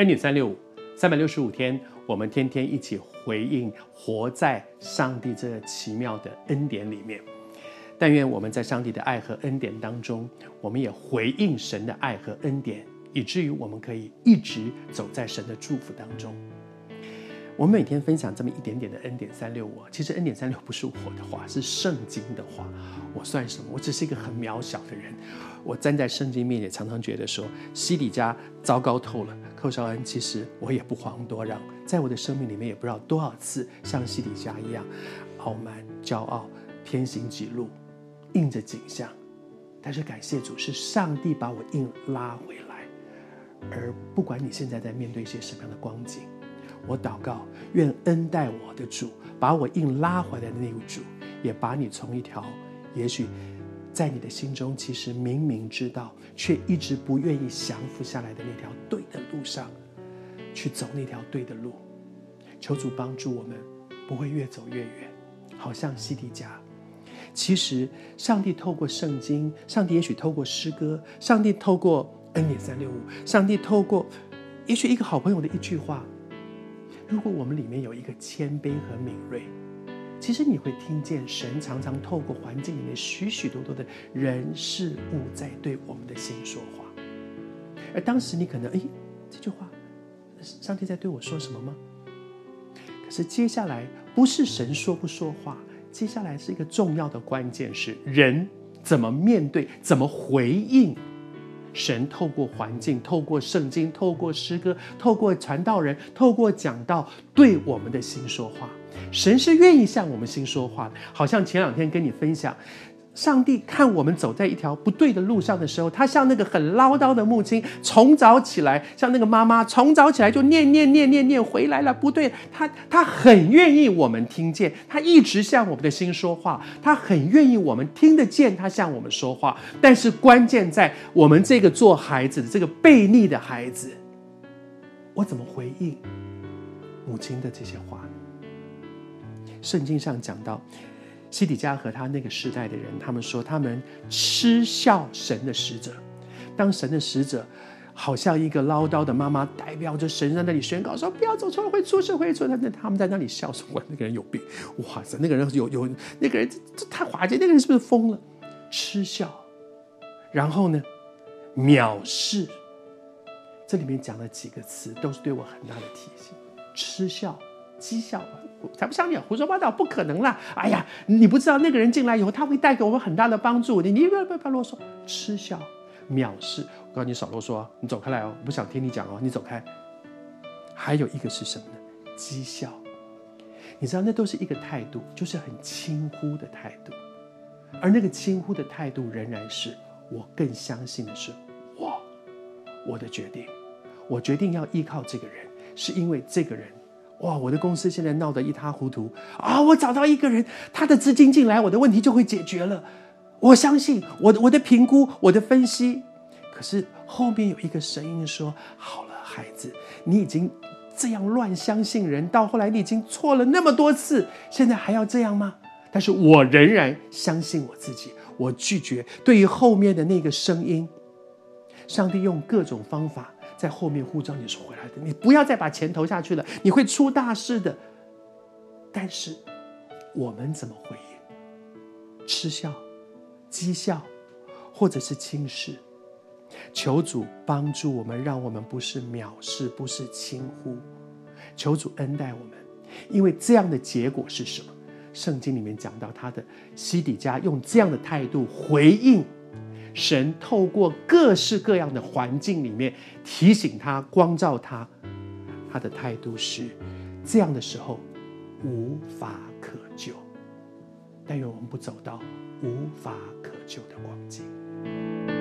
恩典三六五，三百六十五天，我们天天一起回应，活在上帝这奇妙的恩典里面。但愿我们在上帝的爱和恩典当中，我们也回应神的爱和恩典，以至于我们可以一直走在神的祝福当中。我每天分享这么一点点的恩典三六五，其实恩典三六不是我的话，是圣经的话。我算什么？我只是一个很渺小的人。我站在圣经面前，常常觉得说，西底家糟糕透了。寇绍恩，其实我也不遑多让，在我的生命里面，也不知道多少次像西底家一样傲慢、骄傲、偏行己路。应着景象，但是感谢主，是上帝把我硬拉回来。而不管你现在在面对一些什么样的光景，我祷告，愿恩待我的主，把我硬拉回来的那位主，也把你从一条也许在你的心中其实明明知道，却一直不愿意降服下来的那条对的路上，去走那条对的路。求主帮助我们，不会越走越远，好像西底家。其实，上帝透过圣经，上帝也许透过诗歌，上帝透过恩典三六五，上帝透过，也许一个好朋友的一句话。如果我们里面有一个谦卑和敏锐，其实你会听见神常常透过环境里面许许多多的人事物在对我们的心说话。而当时你可能，哎，这句话，上帝在对我说什么吗？可是接下来不是神说不说话。接下来是一个重要的关键，是人怎么面对、怎么回应神。透过环境、透过圣经、透过诗歌、透过传道人、透过讲道，对我们的心说话。神是愿意向我们心说话的，好像前两天跟你分享。上帝看我们走在一条不对的路上的时候，他像那个很唠叨的母亲，从早起来，像那个妈妈，从早起来就念念念念念，回来了不对，他他很愿意我们听见，他一直向我们的心说话，他很愿意我们听得见他向我们说话。但是关键在我们这个做孩子的这个悖逆的孩子，我怎么回应母亲的这些话？圣经上讲到。西底家和他那个时代的人，他们说他们嗤笑神的使者。当神的使者好像一个唠叨的妈妈，代表着神在那里宣告说：“不要走错了，会出事，会出事。”那他们在那里笑说：“哇，那个人有病！哇塞，那个人有有那个人这这太滑稽，那个人是不是疯了？”嗤笑，然后呢，藐视。这里面讲了几个词，都是对我很大的提醒：嗤笑、讥笑。才不像你胡说八道，不可能啦！哎呀，你不知道那个人进来以后，他会带给我们很大的帮助。你你不要不要啰嗦，嗤笑、藐视。我告诉你，少啰嗦，你走开来哦，我不想听你讲哦，你走开。还有一个是什么呢？讥笑。你知道，那都是一个态度，就是很轻忽的态度。而那个轻忽的态度，仍然是我更相信的是我，我的决定。我决定要依靠这个人，是因为这个人。哇！我的公司现在闹得一塌糊涂啊！我找到一个人，他的资金进来，我的问题就会解决了。我相信我的我的评估，我的分析。可是后面有一个声音说：“好了，孩子，你已经这样乱相信人，到后来你已经错了那么多次，现在还要这样吗？”但是我仍然相信我自己，我拒绝。对于后面的那个声音，上帝用各种方法。在后面呼召你是回来的，你不要再把钱投下去了，你会出大事的。但是我们怎么回应？嗤笑、讥笑，或者是轻视？求主帮助我们，让我们不是藐视，不是轻忽。求主恩待我们，因为这样的结果是什么？圣经里面讲到，他的西底家用这样的态度回应。神透过各式各样的环境里面提醒他、光照他，他的态度是这样的时候无法可救。但愿我们不走到无法可救的光景。